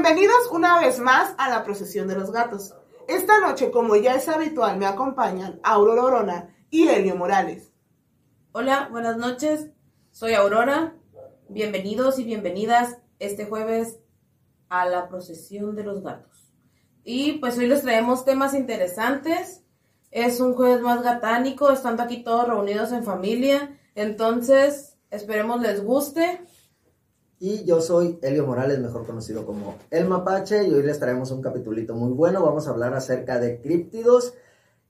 Bienvenidos una vez más a la procesión de los gatos. Esta noche, como ya es habitual, me acompañan Aurora Orona y Elio Morales. Hola, buenas noches. Soy Aurora. Bienvenidos y bienvenidas este jueves a la procesión de los gatos. Y pues hoy les traemos temas interesantes. Es un jueves más gatánico, estando aquí todos reunidos en familia. Entonces, esperemos les guste. Y yo soy Elio Morales, mejor conocido como El Mapache, y hoy les traemos un capitulito muy bueno. Vamos a hablar acerca de críptidos.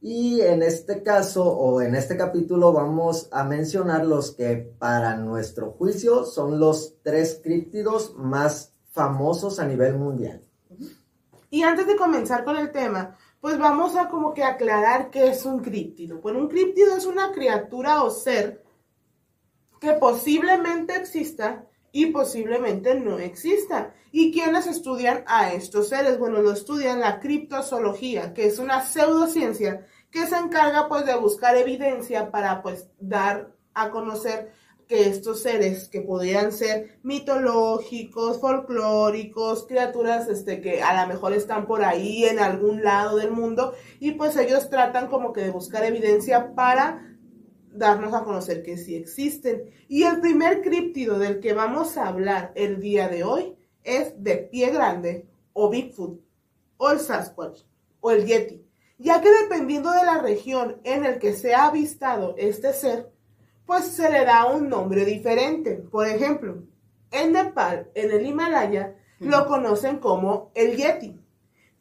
Y en este caso, o en este capítulo, vamos a mencionar los que para nuestro juicio son los tres críptidos más famosos a nivel mundial. Y antes de comenzar con el tema, pues vamos a como que aclarar qué es un críptido. Bueno, un críptido es una criatura o ser que posiblemente exista y posiblemente no exista. ¿Y quiénes estudian a estos seres? Bueno, lo estudian la criptozoología, que es una pseudociencia que se encarga pues de buscar evidencia para pues dar a conocer que estos seres que podrían ser mitológicos, folclóricos, criaturas este, que a lo mejor están por ahí en algún lado del mundo y pues ellos tratan como que de buscar evidencia para darnos a conocer que sí existen. Y el primer críptido del que vamos a hablar el día de hoy es de pie grande o Bigfoot o el Sasquatch o el Yeti, ya que dependiendo de la región en el que se ha avistado este ser, pues se le da un nombre diferente. Por ejemplo, en Nepal, en el Himalaya, lo conocen como el Yeti,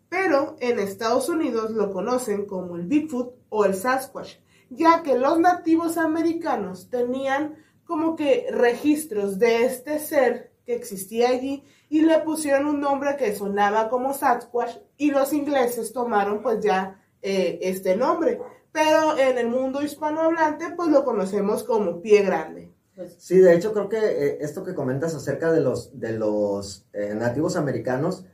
pero en Estados Unidos lo conocen como el Bigfoot o el Sasquatch ya que los nativos americanos tenían como que registros de este ser que existía allí y le pusieron un nombre que sonaba como Sasquatch y los ingleses tomaron pues ya eh, este nombre. Pero en el mundo hispanohablante pues lo conocemos como pie grande. Sí, de hecho creo que eh, esto que comentas acerca de los, de los eh, nativos americanos,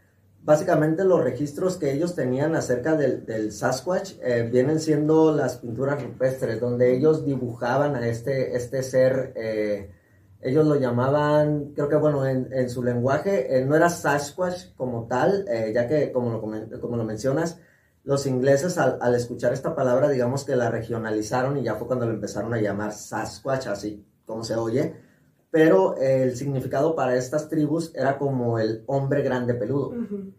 básicamente los registros que ellos tenían acerca del, Sasquatch eh, vienen siendo las pinturas rupestres, donde ellos dibujaban a este, este ser, eh, ellos lo llamaban, creo que bueno, en, su lenguaje, eh, no era Sasquatch como tal, ya que como lo, como lo mencionas, los ingleses al, al, escuchar esta palabra, digamos que la regionalizaron y ya fue cuando lo empezaron a llamar Sasquatch, así como se oye pero el significado para estas tribus era como el hombre grande peludo.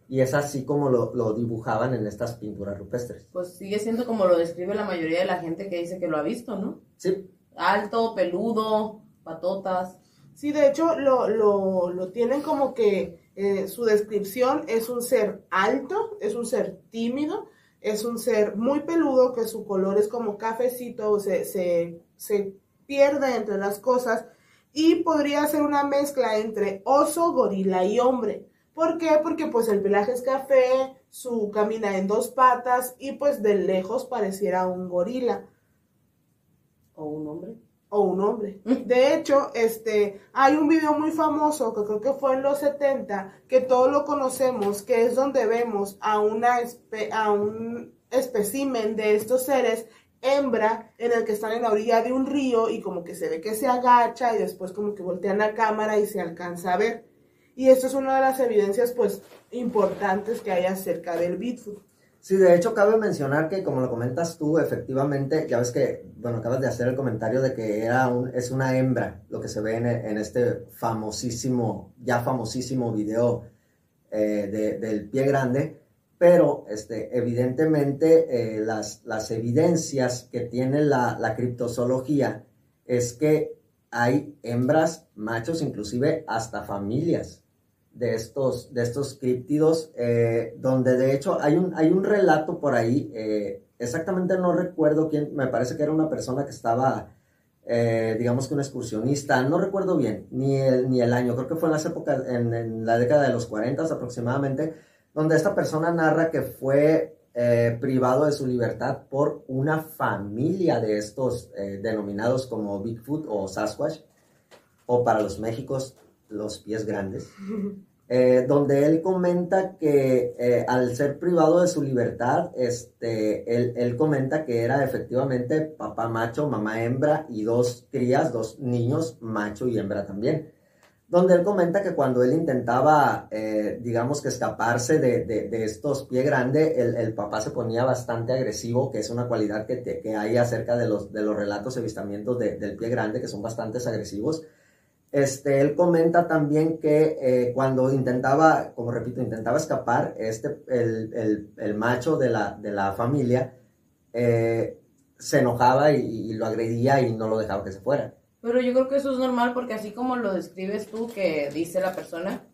Y es así como lo, dibujaban en estas pinturas rupestres. Pues sigue siendo como lo describe la mayoría de la gente que dice que lo ha visto, ¿no? Sí. Alto, peludo, patotas. Sí, de hecho lo, tienen como que eh, su descripción es un ser alto, es un ser tímido, es un ser muy peludo, que su color es como cafecito, se, se, se pierde entre las cosas y podría ser una mezcla entre oso, gorila y hombre. ¿Por qué? Porque pues el pelaje es café, su camina en dos patas y pues de lejos pareciera un gorila. O un hombre. O un hombre. De hecho, este, hay un video muy famoso que creo que fue en los 70, que todos lo conocemos, que es donde vemos a, una a un espécimen de estos seres hembra en el que están en la orilla de un río y como que se ve que se agacha y después como que voltean la cámara y se alcanza a ver. Y esto es una de las evidencias pues importantes que hay acerca del Bigfoot. Sí, de hecho cabe mencionar que como lo comentas tú, efectivamente, ya ves que, bueno, acabas de hacer el comentario de que era un, es una hembra lo que se ve en, en este famosísimo, ya famosísimo video eh, de, del pie grande pero este, evidentemente eh, las, las, evidencias que tiene la, la criptozoología es que hay hembras, machos, inclusive hasta familias de estos, de estos críptidos, eh, donde de hecho hay un, hay un relato por ahí, eh, exactamente no recuerdo quién, me parece que era una persona que estaba, digamos que un excursionista, no recuerdo bien, ni el, ni el año, creo que fue en las épocas, en, en la década de los 40 aproximadamente, donde esta persona narra que fue eh, privado de su libertad por una familia de estos eh, denominados como Bigfoot o Sasquatch, o para los Méxicos, los pies grandes, eh, donde él comenta que al ser privado de su libertad, este, él, él, comenta que era efectivamente papá macho, mamá hembra y dos crías, dos niños, macho y hembra también donde él comenta que cuando él intentaba, eh, digamos que escaparse de, de, estos pie grande, el, el, papá se ponía bastante agresivo, que es una cualidad que, que hay acerca de los, de los relatos y avistamientos del pie grande, que son bastante agresivos. Este, él comenta también que eh, cuando intentaba, como repito, intentaba escapar, este, el, el, macho de la, de la familia eh, se enojaba y, lo agredía y no lo dejaba que se fuera. Pero yo creo que eso es normal porque así como lo describes tú, que dice la persona,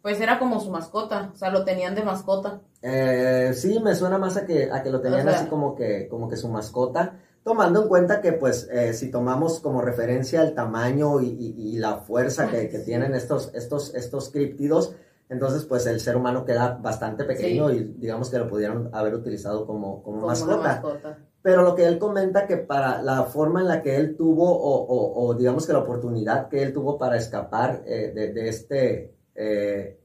pues era como su mascota, o sea, lo tenían de mascota. Eh, sí, me suena más a que, a que lo tenían así como que, como que su mascota, tomando en cuenta que pues eh, si tomamos como referencia el tamaño y, y, la fuerza que, que, tienen estos, estos, estos críptidos, entonces pues el ser humano queda bastante pequeño y digamos que lo pudieron haber utilizado como, como, mascota. Pero lo que él comenta que para la forma en la que él tuvo, o, digamos que la oportunidad que él tuvo para escapar eh, de, de, este, eh,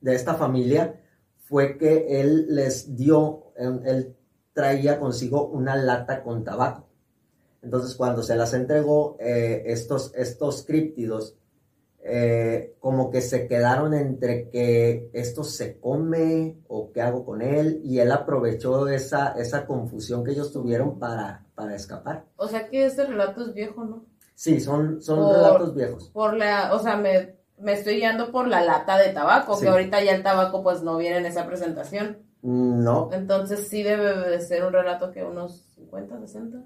de esta familia, fue que él les dio, él traía consigo una lata con tabaco. Entonces cuando se las entregó, eh, estos, estos críptidos eh, como que se quedaron entre que esto se come o qué hago con él y él aprovechó esa, esa confusión que ellos tuvieron para, para escapar. O sea que este relato es viejo, ¿no? Sí, son, son relatos viejos. Por la, o sea, me, me estoy guiando por la lata de tabaco, que ahorita ya el tabaco pues no viene en esa presentación. No. Entonces sí debe de ser un relato que unos 50, 60.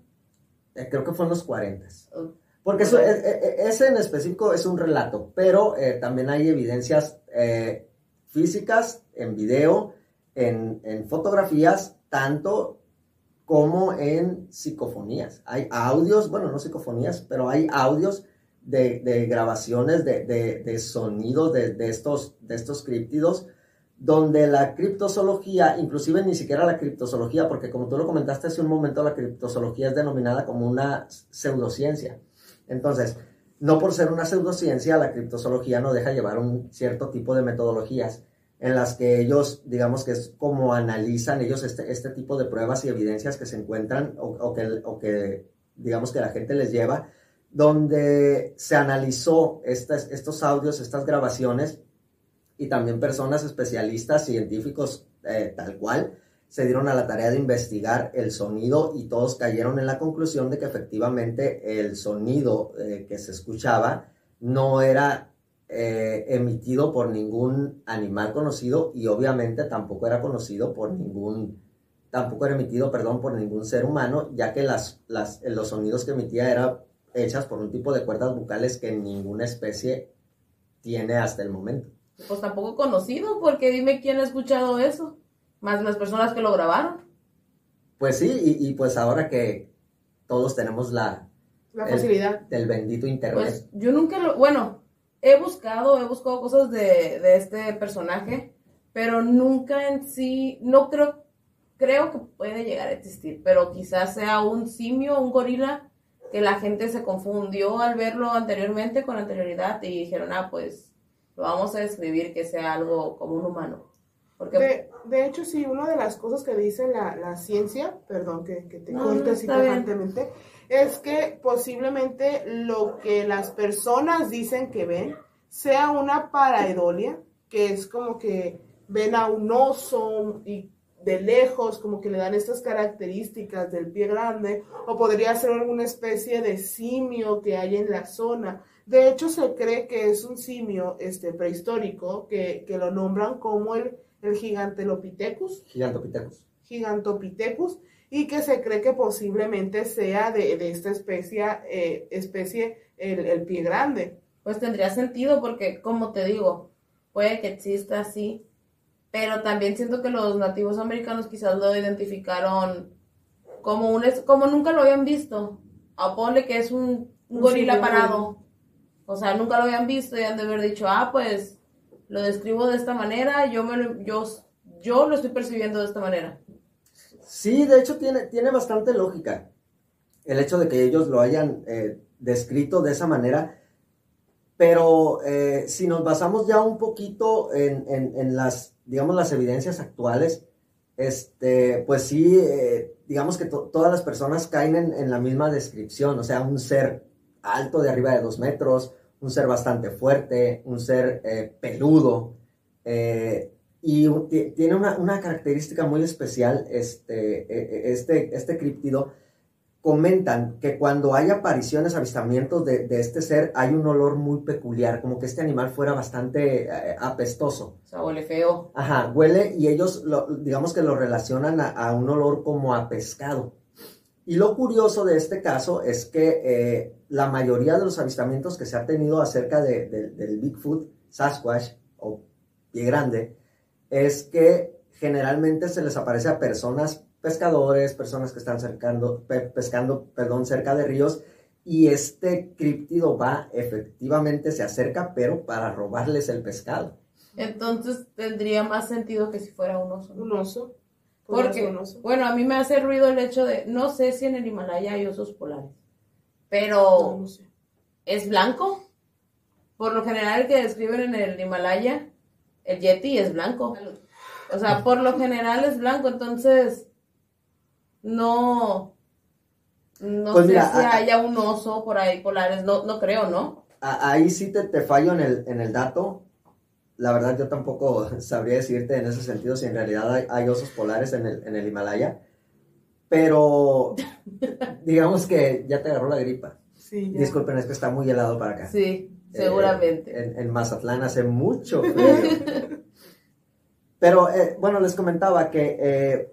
Eh, creo que fue unos 40. Porque e, e, e, ese en específico es un relato, pero eh, también hay evidencias eh, físicas en video, en, fotografías, tanto como en psicofonías. Hay audios, bueno, no psicofonías, pero hay audios de, grabaciones de, sonidos de, estos, de críptidos, donde la criptozoología, inclusive ni siquiera la criptozoología, porque como tú lo comentaste hace un momento, la criptozoología es denominada como una pseudociencia. Entonces, no por ser una pseudociencia, la criptozoología no deja llevar un cierto tipo de metodologías en las que ellos, digamos que es como analizan ellos este, este tipo de pruebas y evidencias que se encuentran o, que, o que, digamos que la gente les lleva, donde se analizó estos audios, estas grabaciones y también personas especialistas, científicos eh, tal cual, se dieron a la tarea de investigar el sonido y todos cayeron en la conclusión de que efectivamente el sonido eh, que se escuchaba no era eh, emitido por ningún animal conocido y obviamente tampoco era conocido por ningún, tampoco era emitido, perdón, por ningún ser humano, ya que las, las, los sonidos que emitía eran hechas por un tipo de cuerdas bucales que ninguna especie tiene hasta el momento. Pues tampoco conocido, porque dime quién ha escuchado eso más las personas que lo grabaron. Pues sí, y, pues ahora que todos tenemos la, la facilidad del bendito internet. Pues yo nunca lo, bueno, he buscado, he buscado cosas de, de este personaje, pero nunca en sí, no creo, creo que puede llegar a existir, pero quizás sea un simio, un gorila, que la gente se confundió al verlo anteriormente con anterioridad y dijeron, ah, pues lo vamos a describir que sea algo como un humano. De, de, hecho, sí, una de las cosas que dice la, la ciencia, perdón que, que te no, cuente así es que posiblemente lo que las personas dicen que ven sea una paraedolia, que es como que ven a un oso y de lejos, como que le dan estas características del pie grande, o podría ser alguna especie de simio que hay en la zona. De hecho, se cree que es un simio este, prehistórico, que, que lo nombran como el el Gigantelopithecus. Gigantopithecus. Gigantopithecus, y que se cree que posiblemente sea de, esta especie, eh, especie el, pie grande. Pues tendría sentido porque, como te digo, puede que exista así, pero también siento que los nativos americanos quizás lo identificaron como un como nunca lo habían visto. Apone que es un, gorila parado. O sea, nunca lo habían visto y han de haber dicho, ah, pues lo describo de esta manera, yo, me yo, yo lo estoy percibiendo de esta manera. Sí, de hecho tiene, tiene bastante lógica el hecho de que ellos lo hayan eh, descrito de esa manera, pero eh, si nos basamos ya un poquito en, en, las, digamos, las evidencias actuales, este, pues sí, eh, digamos que todas las personas caen en, en, la misma descripción, o sea, un ser alto de arriba de dos metros, un ser bastante fuerte, un ser eh, peludo, eh, y tiene una, una, característica muy especial, este, e, e, este, este criptido, comentan que cuando hay apariciones, avistamientos de, de, este ser, hay un olor muy peculiar, como que este animal fuera bastante eh, apestoso. O sea, huele feo. Ajá, huele y ellos, lo, digamos que lo relacionan a, a, un olor como a pescado. Y lo curioso de este caso es que eh, la mayoría de los avistamientos que se ha tenido acerca de, de, del Bigfoot, Sasquatch o Pie Grande, es que generalmente se les aparece a personas pescadores, personas que están cercando, pe, pescando perdón, cerca de ríos y este críptido va, efectivamente se acerca, pero para robarles el pescado. Entonces tendría más sentido que si fuera un oso. Un oso. Porque, bueno, a mí me hace ruido el hecho de, no sé si en el Himalaya hay osos polares, pero No, no sé. es blanco. Por lo general el que describen en el Himalaya, el Yeti es blanco. O sea, por lo general es blanco, entonces no, no Pues sé mira, si a- haya un oso por ahí polares, no, no creo, ¿no? A- ahí sí te, te fallo en el, en el dato. La verdad yo tampoco sabría decirte en ese sentido si en realidad hay, hay osos polares en el, en el Himalaya. Pero digamos que ya te agarró la gripa. Sí, ya. Disculpen, es que está muy helado para acá. Sí, Eh, seguramente. en, en Mazatlán hace mucho frío. Pero eh, bueno, les comentaba que eh,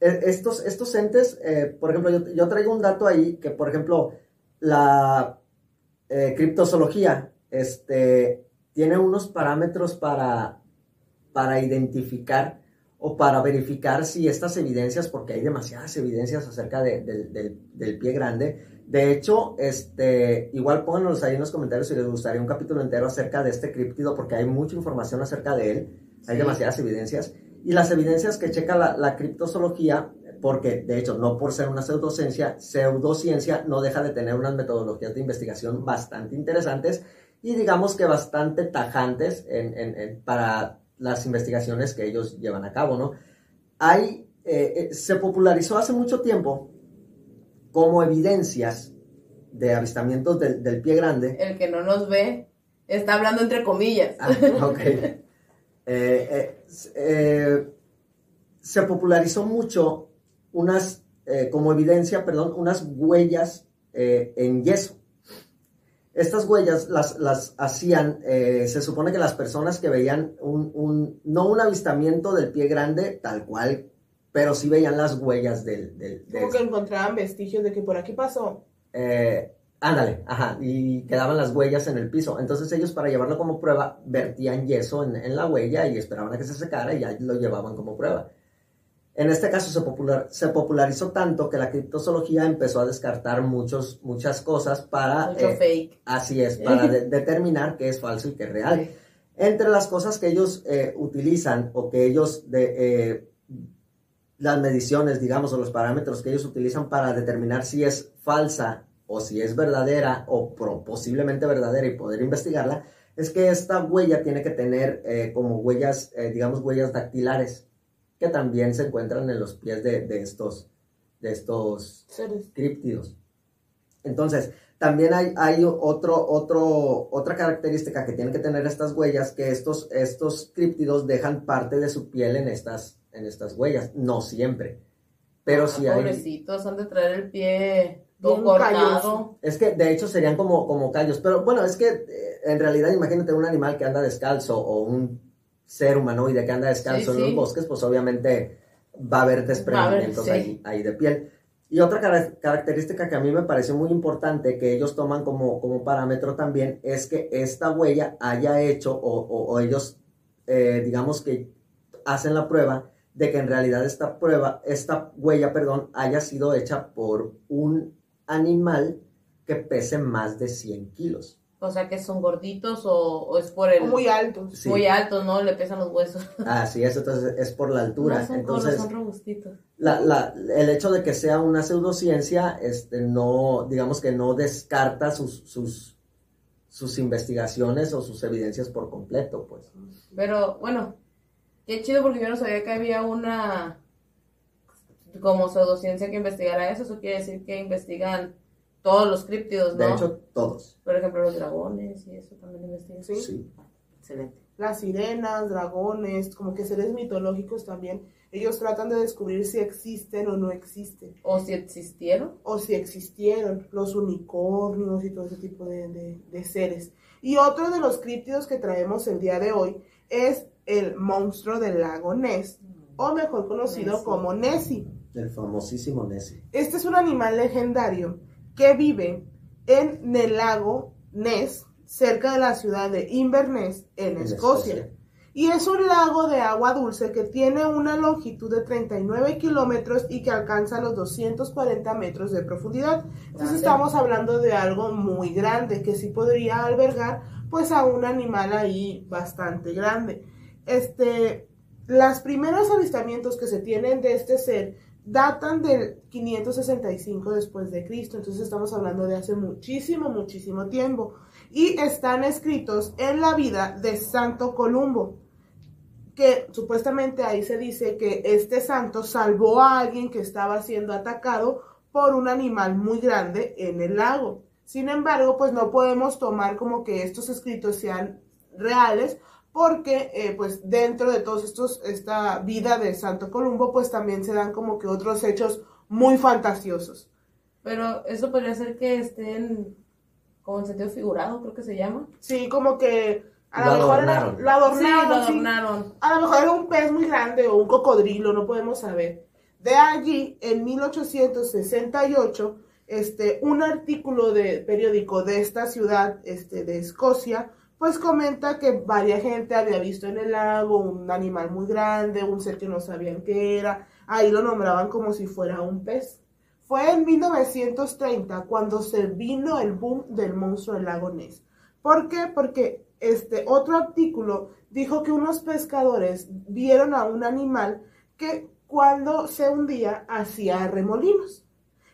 e- estos, estos entes, por ejemplo, yo, yo traigo un dato ahí que, por ejemplo, la criptozoología este, tiene unos parámetros para, para identificar o para verificar si estas evidencias, porque hay demasiadas evidencias acerca de- del- del- del pie grande, de hecho, este, igual pónganos ahí en los comentarios si les gustaría un capítulo entero acerca de este críptido, porque hay mucha información acerca de él, hay Sí. demasiadas evidencias, y las evidencias que checa la, la criptozoología, porque de hecho, no por ser una pseudociencia, pseudociencia no deja de tener unas metodologías de investigación bastante interesantes y digamos que bastante tajantes en- en- en- para las investigaciones que ellos llevan a cabo, ¿no? Hay, eh, eh, se popularizó hace mucho tiempo como evidencias de avistamientos del, del pie grande. El que no nos ve está hablando entre comillas. Ah, ok. Eh, eh, eh, se popularizó mucho unas, como evidencia, perdón, unas huellas en yeso. Estas huellas las, las hacían, eh, se supone que las personas que veían un, un- no un avistamiento del pie grande tal cual, pero sí veían las huellas del, del, de Como que encontraban vestigios de que por aquí pasó. eh, ándale, ajá, y quedaban las huellas en el piso. Entonces ellos para llevarlo como prueba vertían yeso en, en la huella y esperaban a que se secara y ya lo llevaban como prueba. En este caso se, popular, se popularizó tanto que la criptozoología empezó a descartar muchos, muchas cosas para... Mucho eh, fake. Así es, para de- determinar qué es falso y qué es real. Entre las cosas que ellos eh, utilizan o que ellos, de, eh, las mediciones, digamos, o los parámetros que ellos utilizan para determinar si es falsa o si es verdadera o pro- posiblemente verdadera y poder investigarla, es que esta huella tiene que tener como huellas, digamos, huellas dactilares, que también se encuentran en los pies de, de estos, de estos Seres. críptidos. Entonces, también hay, hay otro, otro, otra característica que tienen que tener estas huellas, que estos, estos críptidos dejan parte de su piel en estas, en estas huellas, no siempre, pero Ah, sí hay... Pobrecitos, han de traer el pie todo cortado. Es que de hecho serían como, como callos, pero bueno, es que eh, en realidad imagínate un animal que anda descalzo o un ser humanoide que anda descalzo Sí, en los bosques, pues obviamente va a haber desprendimientos ahí, ahí de piel. Y otra cara- característica que a mí me pareció muy importante que ellos toman como, como parámetro también es que esta huella haya hecho o, o- o ellos, eh, digamos que hacen la prueba de que en realidad esta prueba, esta huella, perdón, haya sido hecha por un animal que pese más de 100 kilos. O sea, que son gorditos o, o es por el... O muy altos. Sí. muy altos, ¿no? Le pesan los huesos. Así es, entonces es por la altura. No son entonces, son robustitos. la- la- el hecho de que sea una pseudociencia, este, no, digamos que no descarta sus, sus, sus investigaciones o sus evidencias por completo, pues. Pero bueno, qué chido porque yo no sabía que había una como pseudociencia que investigara eso. Eso quiere decir que investigan todos los críptidos, ¿no? De hecho, todos. Por ejemplo, los dragones y eso también investigan. Sí. Sí. Excelente. Las sirenas, dragones, como que seres mitológicos también. Ellos tratan de descubrir si existen o no existen. O si existieron. o si existieron los unicornios y todo ese tipo de, de- de seres. Y otro de los críptidos que traemos el día de hoy es el monstruo del lago Ness, o mejor conocido Nessie. como Nessie. El famosísimo Nessie. Este es un animal legendario que vive en el lago Ness, cerca de la ciudad de Inverness, en, En Escocia. Escocia. Y es un lago de agua dulce que tiene una longitud de 39 kilómetros y que alcanza los 240 metros de profundidad. Entonces Grande. estamos hablando de algo muy grande que sí podría albergar pues a un animal ahí bastante grande. Este, los primeros avistamientos que se tienen de este ser datan del 565 después de Cristo, entonces estamos hablando de hace muchísimo, muchísimo tiempo. Y están escritos en la vida de Santo Columbo, que supuestamente ahí se dice que este santo salvó a alguien que estaba siendo atacado por un animal muy grande en el lago. Sin embargo, pues no podemos tomar como que estos escritos sean reales porque eh, pues dentro de todos estos, esta vida de Santo Columbo, pues también se dan como que otros hechos muy fantasiosos. Pero eso podría ser que estén como en sentido figurado, creo que se llama. Sí, como que a Lo lo mejor era- lo adornaron, sí, lo sí. adornaron. A lo mejor era un pez muy grande o un cocodrilo, no podemos saber. De allí, en 1868, este, un artículo de periódico de esta ciudad este, de Escocia, pues comenta que varias gente había visto en el lago un animal muy grande, un ser que no sabían qué era. Ahí lo nombraban como si fuera un pez. Fue en 1930 cuando se vino el boom del monstruo del lago Ness. ¿Por qué? Porque este otro artículo dijo que unos pescadores vieron a un animal que cuando se hundía hacía remolinos.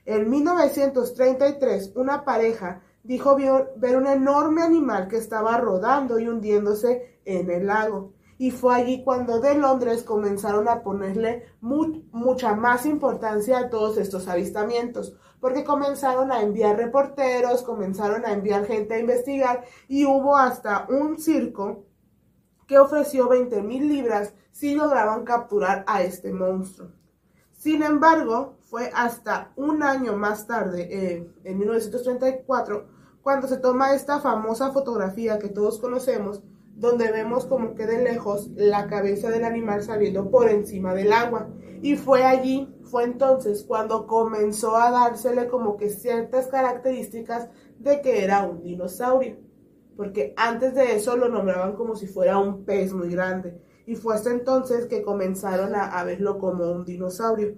En 1933 una pareja dijo ver un enorme animal que estaba rodando y hundiéndose en el lago. Y fue allí cuando de Londres comenzaron a ponerle mu- mucha más importancia a todos estos avistamientos, porque comenzaron a enviar reporteros, comenzaron a enviar gente a investigar y hubo hasta un circo que ofreció 20 mil libras si lograban capturar a este monstruo. Sin embargo, fue hasta un año más tarde, eh, en 1934, cuando se toma esta famosa fotografía que todos conocemos, donde vemos como que de lejos la cabeza del animal saliendo por encima del agua. Y fue allí, fue entonces cuando comenzó a dársele como que ciertas características de que era un dinosaurio. Porque antes de eso lo nombraban como si fuera un pez muy grande. Y fue hasta entonces que comenzaron a, a verlo como un dinosaurio.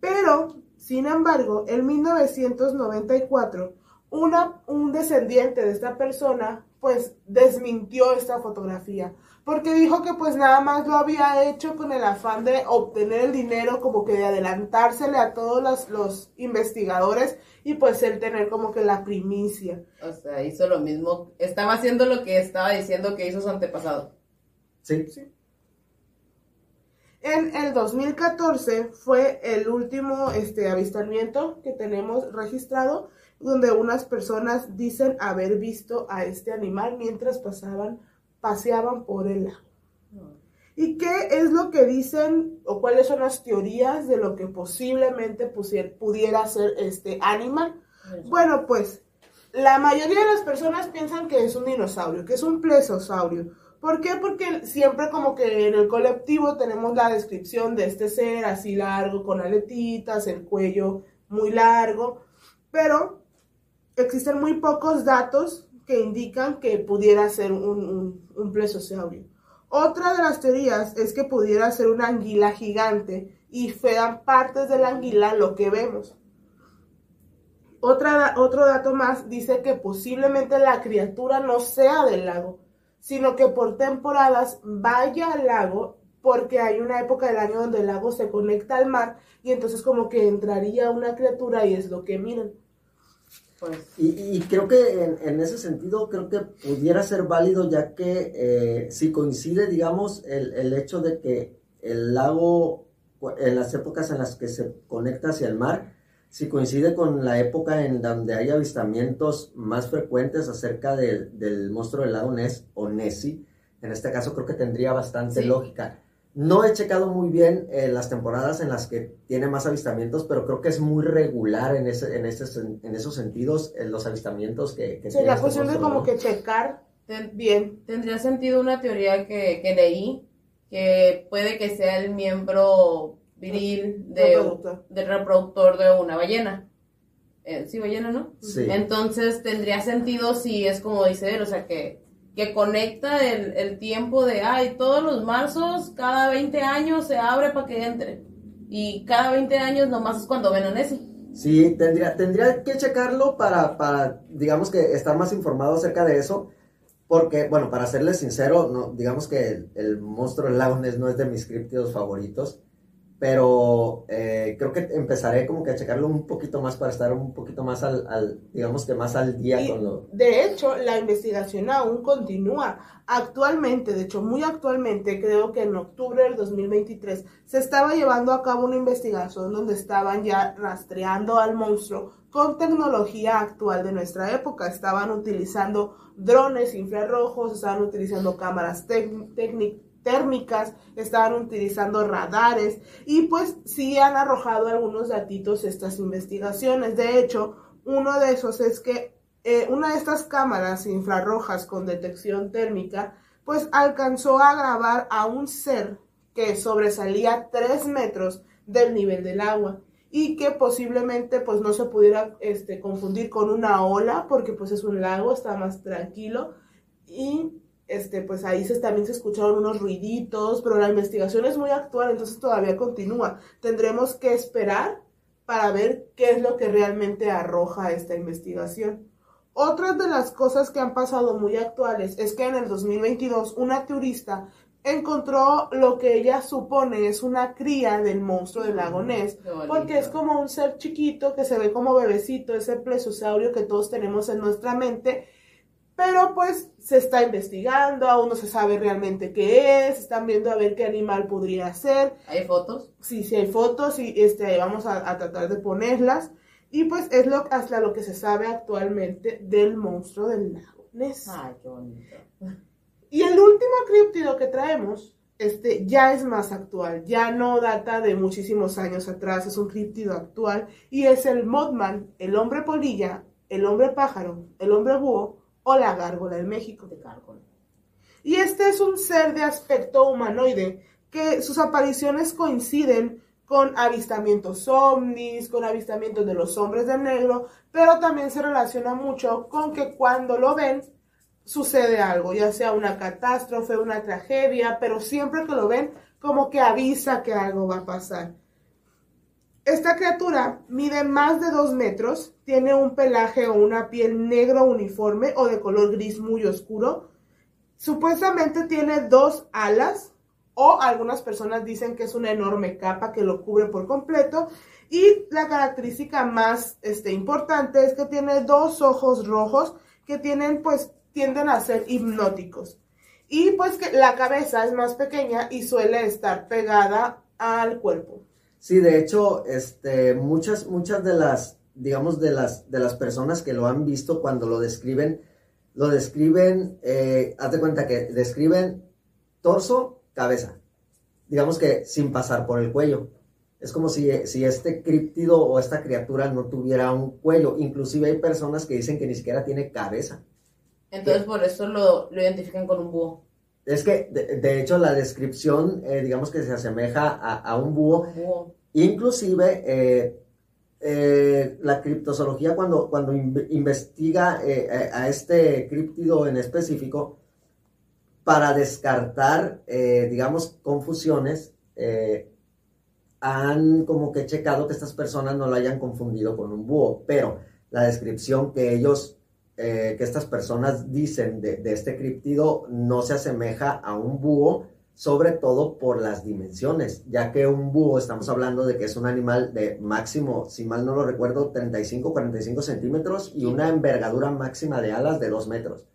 Pero, sin embargo, en 1994, una, un descendiente de esta persona, pues, desmintió esta fotografía. Porque dijo que pues nada más lo había hecho con el afán de obtener el dinero, como que de adelantársele a todos los, los investigadores y pues él tener como que la primicia. O sea, hizo lo mismo. Estaba haciendo lo que estaba diciendo que hizo su antepasado. Sí. En el 2014 fue el último este, avistamiento que tenemos registrado, donde unas personas dicen haber visto a este animal mientras pasaban, paseaban por el lago. ¿Y qué es lo que dicen o cuáles son las teorías de lo que posiblemente pusier- pudiera ser este animal? Bueno, pues la mayoría de las personas piensan que es un dinosaurio, que es un plesiosaurio. ¿Por qué? Porque siempre como que en el colectivo tenemos la descripción de este ser así largo, con aletitas, el cuello muy largo, pero existen muy pocos datos que indican que pudiera ser un, un, plesiosaurio. Otra de las teorías es que pudiera ser una anguila gigante y fueran partes de la anguila lo que vemos. Otra, otro dato más dice que posiblemente la criatura no sea del lago, sino que por temporadas vaya al lago porque hay una época del año donde el lago se conecta al mar y entonces como que entraría una criatura y es lo que miran. Pues, Y, y creo que en, en ese sentido, creo que pudiera ser válido ya que eh, si coincide, digamos, el, el hecho de que el lago, en las épocas en las que se conecta hacia el mar, si coincide con la época en donde hay avistamientos más frecuentes acerca del, del monstruo del lago Ness o Nessie. En este caso creo que tendría bastante Sí. lógica. No he checado muy bien eh, las temporadas en las que tiene más avistamientos, pero creo que es muy regular en, ese, en, ese, en esos sentidos eh, los avistamientos que, que Sería este cuestión de como que checar Ten- bien. Tendría sentido una teoría que, que leí, que puede que sea el miembro viril de, Reproductor. del reproductor de una ballena. Eh, sí, ballena, ¿no? Sí. Entonces tendría sentido si es como dice él, o sea, que, que conecta el, el tiempo de, ay, todos los marzos, cada 20 años se abre para que entre. Y cada 20 años nomás es cuando ven a Nessie. Sí, tendría, tendría que checarlo para, para, digamos que estar más informado acerca de eso. Porque, bueno, para serles sincero, no, digamos que el, el monstruo del lago Ness no es de mis críptidos favoritos. Pero eh, creo que empezaré como que a checarlo un poquito más para estar un poquito más al, al digamos que más al día Y, con lo... de hecho, la investigación aún continúa. Actualmente, de hecho, muy actualmente, creo que en octubre del 2023, se estaba llevando a cabo una investigación donde estaban ya rastreando al monstruo con tecnología actual de nuestra época. Estaban utilizando drones infrarrojos, estaban utilizando cámaras técnicas térmicas, estaban utilizando radares y pues sí han arrojado algunos datitos estas investigaciones. De hecho, uno de esos es que eh, una de estas cámaras infrarrojas con detección térmica pues alcanzó a grabar a un ser que sobresalía 3 metros del nivel del agua y que posiblemente pues no se pudiera este, confundir con una ola porque pues es un lago, está más tranquilo y este, pues ahí se, también se escucharon unos ruiditos, pero la investigación es muy actual, entonces todavía continúa. Tendremos que esperar para ver qué es lo que realmente arroja esta investigación. Otras de las cosas que han pasado muy actuales es que en el 2022 una turista encontró lo que ella supone es una cría del monstruo del lago Ness, Qué bonito. porque es como un ser chiquito que se ve como bebecito, ese plesiosaurio que todos tenemos en nuestra mente, pero pues se está investigando, aún no se sabe realmente qué es, están viendo a ver qué animal podría ser, ¿Hay fotos? sí, sí hay fotos y este, vamos a, a tratar de ponerlas, y pues es lo, hasta lo que se sabe actualmente del monstruo del lago Ness. Ay, qué bonito. Y el último críptido que traemos, este, ya es más actual, ya no data de muchísimos años atrás, es un críptido actual, y es el Mothman, el hombre polilla, el hombre pájaro, el hombre búho o la gárgola de México. Te cargo. Y este es un ser de aspecto humanoide, que sus apariciones coinciden con avistamientos ovnis, con avistamientos de los hombres de negro, pero también se relaciona mucho con que cuando lo ven sucede algo, ya sea una catástrofe, una tragedia, pero siempre que lo ven como que avisa que algo va a pasar. Esta criatura mide más de dos metros, tiene un pelaje o una piel negro uniforme o de color gris muy oscuro. Supuestamente tiene dos alas o algunas personas dicen que es una enorme capa que lo cubre por completo. Y la característica más este, importante es que tiene dos ojos rojos que tienen pues tienden a ser hipnóticos. Y pues que la cabeza es más pequeña y suele estar pegada al cuerpo. Sí, de hecho, este, muchas, muchas de las, digamos, de las, de las personas que lo han visto cuando lo describen, lo describen, eh, de cuenta que describen torso, cabeza, digamos que sin pasar por el cuello. Es como si, si este críptido o esta criatura no tuviera un cuello. Inclusive hay personas que dicen que ni siquiera tiene cabeza. Entonces por eso lo, lo identifican con un búho. Es que, de, de hecho, la descripción, eh, digamos que se asemeja a, a un búho. Inclusive, eh, eh, la criptozoología cuando, cuando in- investiga a este críptido en específico, para descartar, digamos, confusiones, han como que checado que estas personas no lo hayan confundido con un búho, pero la descripción que ellos, eh, que estas personas dicen de, de este críptido no se asemeja a un búho, sobre todo por las dimensiones, ya que un búho, estamos hablando de que es un animal de máximo, si mal no lo recuerdo, 35, 45 centímetros y una envergadura máxima de alas de 2 metros.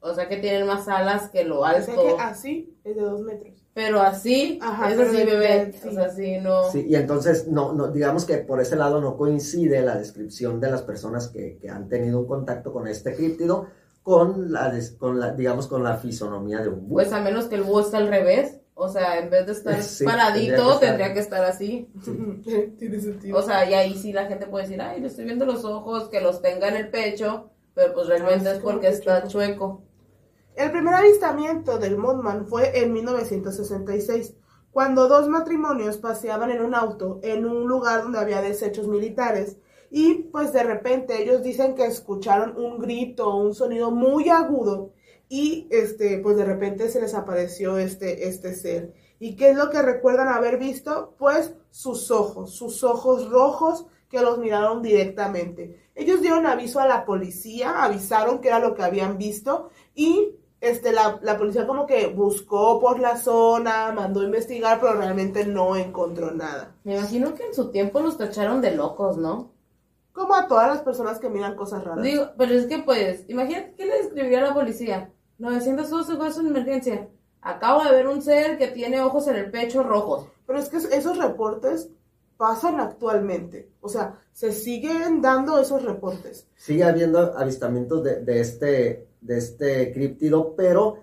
O O sea que tienen más alas que lo O alto. sea que así es de dos metros. Pero así, Ajá, es pero así, bebé. sí. O sea, así no. Sí, y entonces, no, no, digamos que por ese lado no coincide la descripción de las personas que, que han tenido un contacto con este críptido con la, des- con la, digamos, con la fisonomía de un búho. Pues a menos que el búho esté al revés. O sea, en vez de estar Sí, paradito, tendría que estar- tendría que estar así. Tiene sentido. O sea, y ahí sí la gente puede decir, ay, le estoy viendo los ojos, que los tenga en el pecho, pero pues realmente Ah, es sí, como porque que está chueco. El primer avistamiento del Mothman fue en 1966, cuando dos matrimonios paseaban en un auto en un lugar donde había desechos militares y pues de repente ellos dicen que escucharon un grito, un sonido muy agudo y este pues de repente se les apareció este este ser. ¿Y qué es lo que recuerdan haber visto? Pues sus ojos, sus ojos rojos que los miraron directamente. Ellos dieron aviso a la policía, avisaron que era lo que habían visto y este, la, la policía como que buscó por la zona, mandó a investigar, pero realmente no encontró nada. Me imagino que en su tiempo los tacharon de locos, ¿no? Como a todas las personas que miran cosas raras. Digo, pero es que pues, imagínate qué le escribiría a la policía. 912 fue su emergencia. Acabo de ver un ser que tiene ojos en el pecho rojos. Pero es que esos reportes pasan actualmente. O sea, se siguen dando esos reportes. Sigue habiendo avistamientos de, de este, de este críptido, pero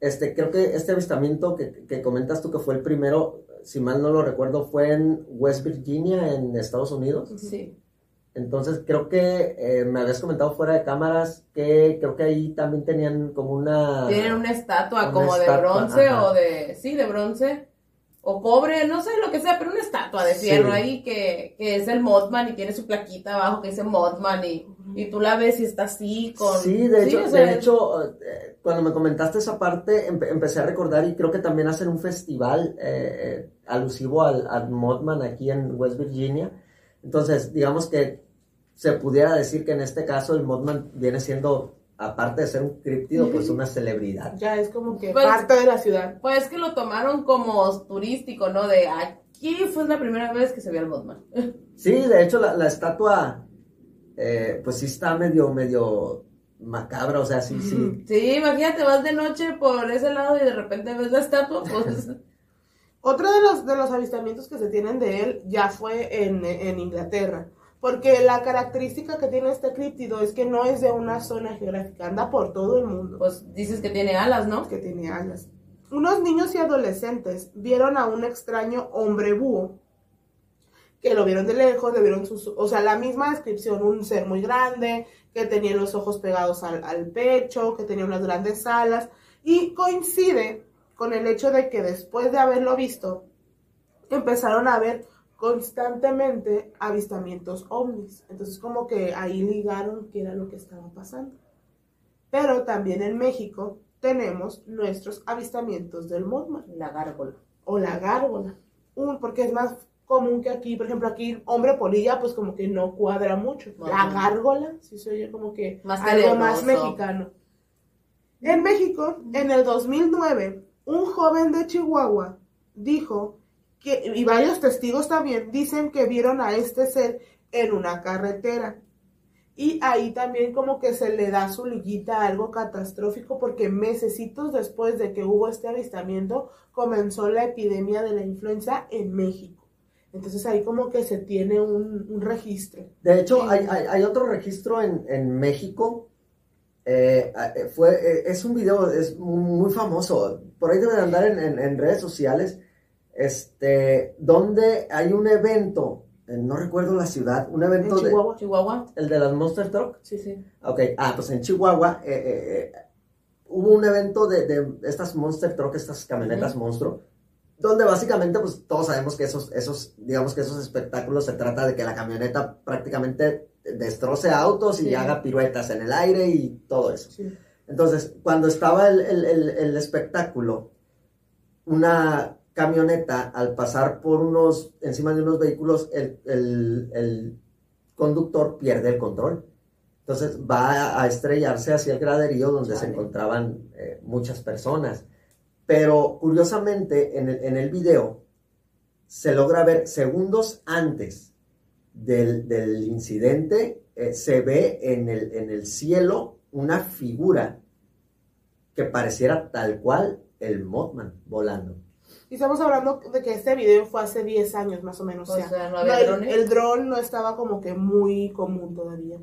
este, creo que este avistamiento que, que comentas tú que fue el primero, si mal no lo recuerdo, fue en West Virginia, en Estados Unidos. Sí. Entonces creo que eh, me habías comentado fuera de cámaras que creo que ahí también tenían como una... Tienen una estatua Una como de bronce ajá. o de, sí, de bronce. O cobre, no sé lo que sea, pero una estatua de fierro Sí. ahí que, que es el Mothman y tiene su plaquita abajo que dice Mothman y, y tú la ves y está así con... Sí, de hecho, o sea, de hecho eh, cuando me comentaste esa parte, empe- empecé a recordar y creo que también hacen un festival eh, eh, alusivo al, al Mothman aquí en West Virginia. Entonces, digamos que se pudiera decir que en este caso el Mothman viene siendo, aparte de ser un críptido, pues una celebridad. Ya es como que Pues- parte de la ciudad. Pues que lo tomaron como turístico, ¿no? De aquí fue la primera vez que se vio el Mothman. Sí, de hecho la, la estatua, eh, pues sí está medio, medio macabra, o sea, sí, sí. Sí, imagínate, vas de noche por ese lado y de repente ves la estatua, pues... Otro de los, de los avistamientos que se tienen de él ya fue en, en Inglaterra. Porque la característica que tiene este críptido es que no es de una zona geográfica, anda por todo el mundo. Pues dices que tiene alas, ¿no? que tiene alas. Unos niños y adolescentes vieron a un extraño hombre búho que lo vieron de lejos, le vieron sus, o sea, la misma descripción, un ser muy grande, que tenía los ojos pegados al, al pecho, que tenía unas grandes alas, y coincide con el hecho de que después de haberlo visto, empezaron a ver constantemente avistamientos ovnis. Entonces como que ahí ligaron qué era lo que estaba pasando. Pero también en México tenemos nuestros avistamientos del Mothman La gárgola. o la gárgola. Un, porque es más común que aquí, por ejemplo, aquí hombre polilla, pues como que no cuadra mucho. La gárgola, sí se oye como que Más algo más mexicano. En México, en el 2009, un joven de Chihuahua dijo que, y varios testigos también, dicen que vieron a este ser en una carretera. Y ahí también como que se le da su liguita a algo catastrófico porque mesecitos después de que hubo este avistamiento comenzó la epidemia de la influenza en México. Entonces ahí como que se tiene un, un registro. De hecho, hay, hay, hay otro registro en, en México. eh, eh, fue, eh, es un video, es muy, famoso. Por ahí debe de andar en, en- en redes sociales. Este, donde hay un evento, no recuerdo la ciudad, un En evento de, Chihuahua. Chihuahua. el de las Monster Truck. Sí, sí. Ok, ah, pues en Chihuahua eh, hubo un evento de, de estas Monster Truck, estas camionetas monstruo, donde básicamente pues todos sabemos que esos, esos, digamos que esos espectáculos se trata de que la camioneta prácticamente destroce autos y Sí. haga piruetas en el aire y todo eso. Sí. Entonces, cuando estaba el, el- el- el espectáculo, una camioneta al pasar por unos, encima de unos vehículos, el, el- el conductor pierde el control. Entonces va a estrellarse hacia el graderío donde se encontraban eh, muchas personas. Pero curiosamente, en el, en el video se logra ver segundos antes del, del incidente, eh, se ve en el, en el cielo una figura que pareciera tal cual el Mothman volando. Y estamos hablando de que este video fue hace 10 años más o menos. O sea, sea, no había el- drones. El, dron no estaba como que muy común todavía.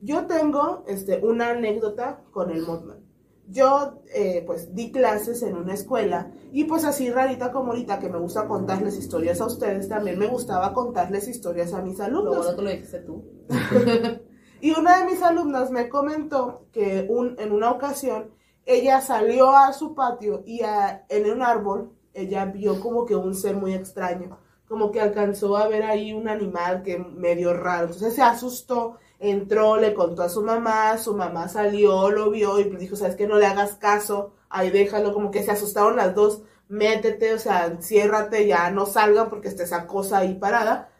Yo tengo este, una anécdota con el Mothman. Yo, eh, pues, di clases en una escuela y pues así rarita como ahorita que me gusta contarles historias a ustedes, también me gustaba contarles historias a mis Lo alumnos. bueno que lo dijiste tú. Y una de mis alumnas me comentó que un, en una ocasión ella salió a su patio y a- en un árbol ella vio como que un ser muy extraño, como que alcanzó a ver ahí un animal que medio raro. Entonces se asustó, entró, le contó a su mamá, su mamá salió, lo vio y pues dijo, sabes que no le hagas caso, ahí déjalo, como que se asustaron las dos, métete, o sea, enciérrate, ya no salgan porque está esa cosa ahí parada.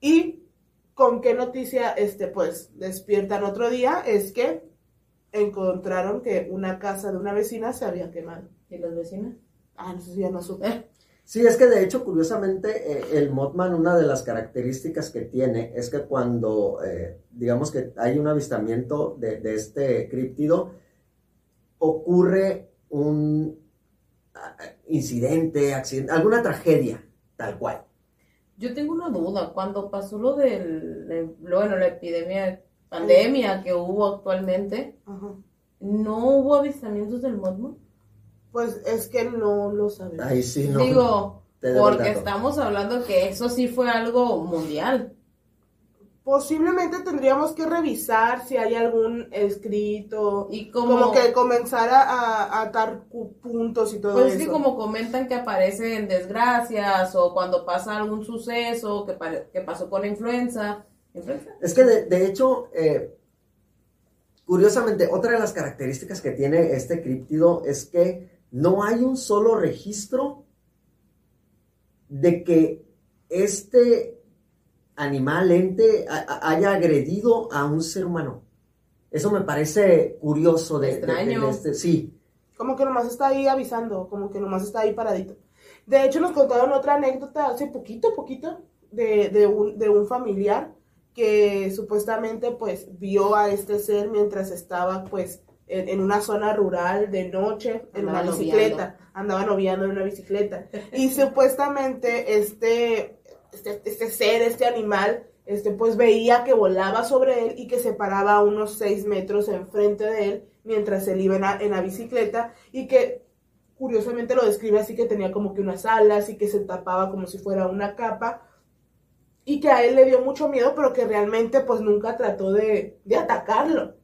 Y con qué noticia, este, pues, despiertan otro día, es que encontraron que una casa de una vecina se había quemado. ¿Y las vecinas? Ah, no sé si ya no supe. Sí, es que de hecho, curiosamente, eh, el Mothman, una de las características que tiene es que cuando, eh, digamos que hay un avistamiento de, de este críptido, ocurre un ah, incidente, accidente, alguna tragedia, tal cual. Yo tengo una duda. Cuando pasó lo del, de- bueno, la epidemia, pandemia que hubo actualmente, Ajá. ¿no hubo avistamientos del Mothman? Pues es que no lo sabemos. Ahí sí, no. Digo, porque estamos hablando que eso sí fue algo mundial. Posiblemente tendríamos que revisar si hay algún escrito, Y como, como, que comenzar a, a atar puntos y todo pues es eso. que como comentan que aparecen desgracias o cuando pasa algún suceso que, que pasó con la influenza. ¿Influenza? Es que de, de hecho, eh, curiosamente, otra de las características que tiene este críptido es que no hay un solo registro de que este animal, ente, a- a- haya agredido a un ser humano. Eso me parece curioso de, de- de- Extraño. de este, sí. Como que nomás está ahí avisando, como que nomás está ahí paradito. De hecho, nos contaron otra anécdota hace poquito, poquito, de, de, un, de un familiar que supuestamente pues vio a este ser mientras estaba pues en, en una zona rural de noche en Andaba una bicicleta, andaba noviando en una bicicleta. Y supuestamente este, este, este ser, este animal, este, pues veía que volaba sobre él y que se paraba a unos seis metros enfrente de él mientras él iba en la, en la bicicleta y que curiosamente lo describe así que tenía como que unas alas y que se tapaba como si fuera una capa y que a él le dio mucho miedo pero que realmente pues nunca trató de, de atacarlo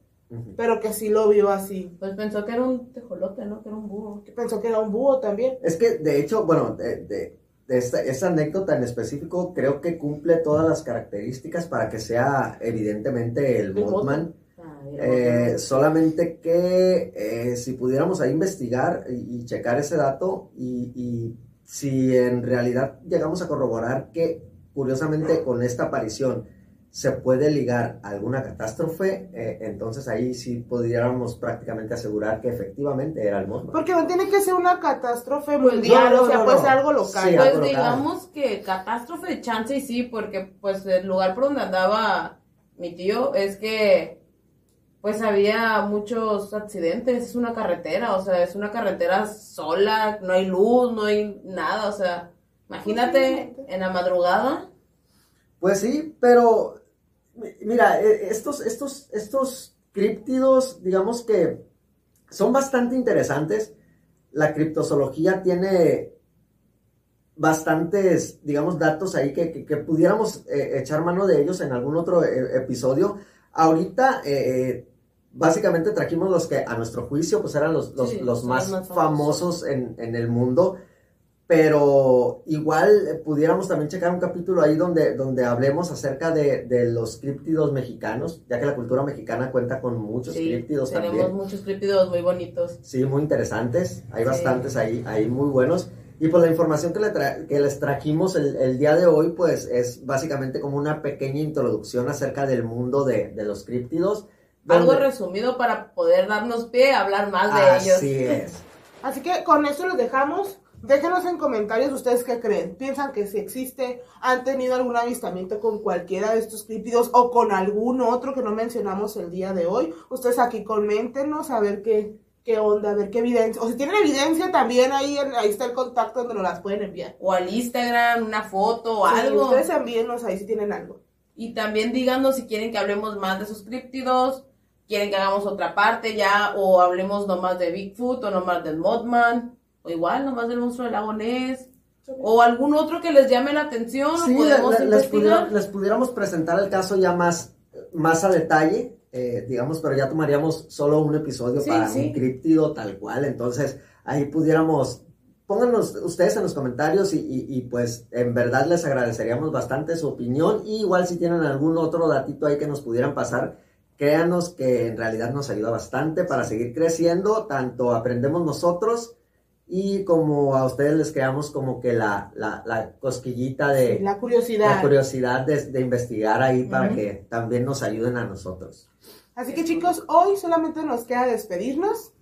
Pero que sí lo vio así Pues pensó que era un tejolote, ¿no? Que era un búho. que pensó que era un búho también Es que, de hecho, bueno, de, de- de esta, esta anécdota en específico creo que cumple todas las características para que sea evidentemente el El Mothman. Ah, Eh, solamente que eh, si pudiéramos ahí investigar y, y checar ese dato y, y si en realidad llegamos a corroborar que curiosamente con esta aparición se puede ligar a alguna catástrofe, eh, entonces ahí sí pudiéramos prácticamente asegurar que efectivamente era el Mothman. porque no tiene que ser una catástrofe mundial no, o sea no, puede no. ser algo local Sí, Pues algo local. digamos que catástrofe de chance y sí, porque pues el lugar por donde andaba mi tío es que pues había muchos accidentes, es una carretera, o sea, es una carretera sola, no hay luz, no hay nada, o sea, imagínate en la madrugada, Pues sí, pero mira, eh, estos, estos, estos críptidos, digamos que son bastante interesantes. La criptozoología tiene bastantes, digamos, datos ahí que, que- que pudiéramos eh, echar mano de ellos en algún otro eh, episodio. Ahorita, eh, básicamente trajimos los que a nuestro juicio pues eran los, los, Sí, los más, los más famosos en, en el mundo. Pero igual eh, pudiéramos también checar un capítulo ahí donde, donde hablemos acerca de, de los críptidos mexicanos, ya que la cultura mexicana cuenta con muchos sí, críptidos tenemos también. muchos críptidos muy bonitos. Sí, muy interesantes. Hay Sí. bastantes ahí, ahí muy buenos. Y pues la información que, le tra- que les trajimos el, el día de hoy, pues es básicamente como una pequeña introducción acerca del mundo de, de los críptidos. Algo resumido para poder darnos pie a hablar más de ellos. Así es. Así que con esto los dejamos. Déjenos en comentarios ustedes qué creen. ¿Piensan que si existe, han tenido algún avistamiento con cualquiera de estos críptidos o con algún otro que no mencionamos el día de hoy? Ustedes aquí coméntenos a ver qué, qué onda, a ver qué evidencia. O si tienen evidencia también ahí, en- ahí está el contacto donde nos las pueden enviar. O al Instagram, una foto o Sí, algo. Ustedes envíenos ahí si tienen algo. Y también díganos si quieren que hablemos más de sus críptidos, quieren que hagamos otra parte ya, o hablemos nomás de Bigfoot, o nomás del Mothman, o igual nomás del monstruo del lago Ness, o algún otro que les llame la atención, Sí, o les, pudiera- les pudiéramos presentar el caso ya más, más a detalle, eh, digamos, pero ya tomaríamos solo un episodio Sí, para sí. un críptido tal cual. Entonces, ahí pudiéramos, pónganos ustedes en los comentarios y, y- y, pues en verdad les agradeceríamos bastante su opinión. Y igual si tienen algún otro datito ahí que nos pudieran pasar, créanos que en realidad nos ayuda bastante para seguir creciendo, tanto aprendemos nosotros. Y como a ustedes les creamos como que la, la, la cosquillita de, La curiosidad. la curiosidad de, de investigar ahí para que también nos ayuden a nosotros. Así que chicos, hoy solamente nos queda despedirnos.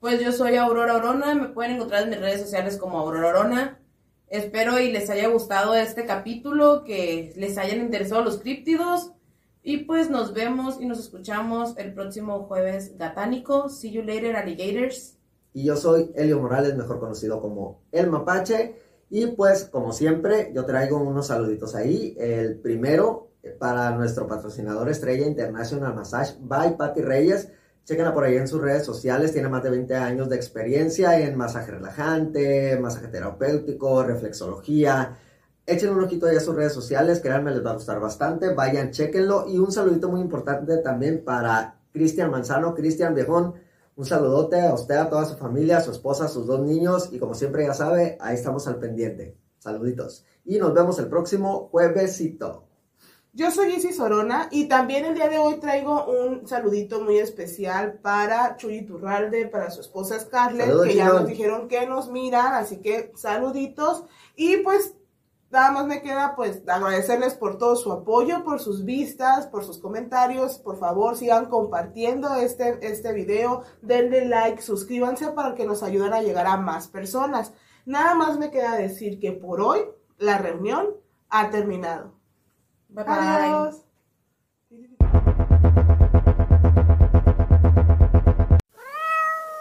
Pues yo soy Aurora Orona, me pueden encontrar en mis redes sociales como Aurora Orona. Espero y les haya gustado este capítulo, que les hayan interesado los críptidos. Y pues nos vemos y nos escuchamos el próximo jueves gatánico. See you later, alligators. Y yo soy Elio Morales, mejor conocido como El Mapache. Y pues, como siempre, yo traigo unos saluditos ahí. El primero eh, para nuestro patrocinador estrella International Massage by Patty Reyes. Chequenla por ahí en sus redes sociales. Tiene más de 20 años de experiencia en masaje relajante, masaje terapéutico, reflexología. Échenle un ojito ahí a sus redes sociales, créanme, les va a gustar bastante. Vayan, chequenlo. Y un saludito muy importante también para Cristian Manzano, Cristian Viejón. Un saludote a usted, a toda su familia, a su esposa, a sus dos niños. Y como siempre ya sabe, ahí estamos al pendiente. Saluditos. Y nos vemos el próximo juevesito. Yo soy Isis Sorona y también el día de hoy traigo un saludito muy especial para Chuy Turralde, para su esposa Scarlett, Saludos, que ya nos dijeron que nos miran, así que saluditos. Y pues nada más me queda pues agradecerles por todo su apoyo, por sus vistas, por sus comentarios. Por favor, sigan compartiendo este, este video, denle like, suscríbanse para que nos ayuden a llegar a más personas. Nada más me queda decir que por hoy la reunión ha terminado. Bye bye. Adiós.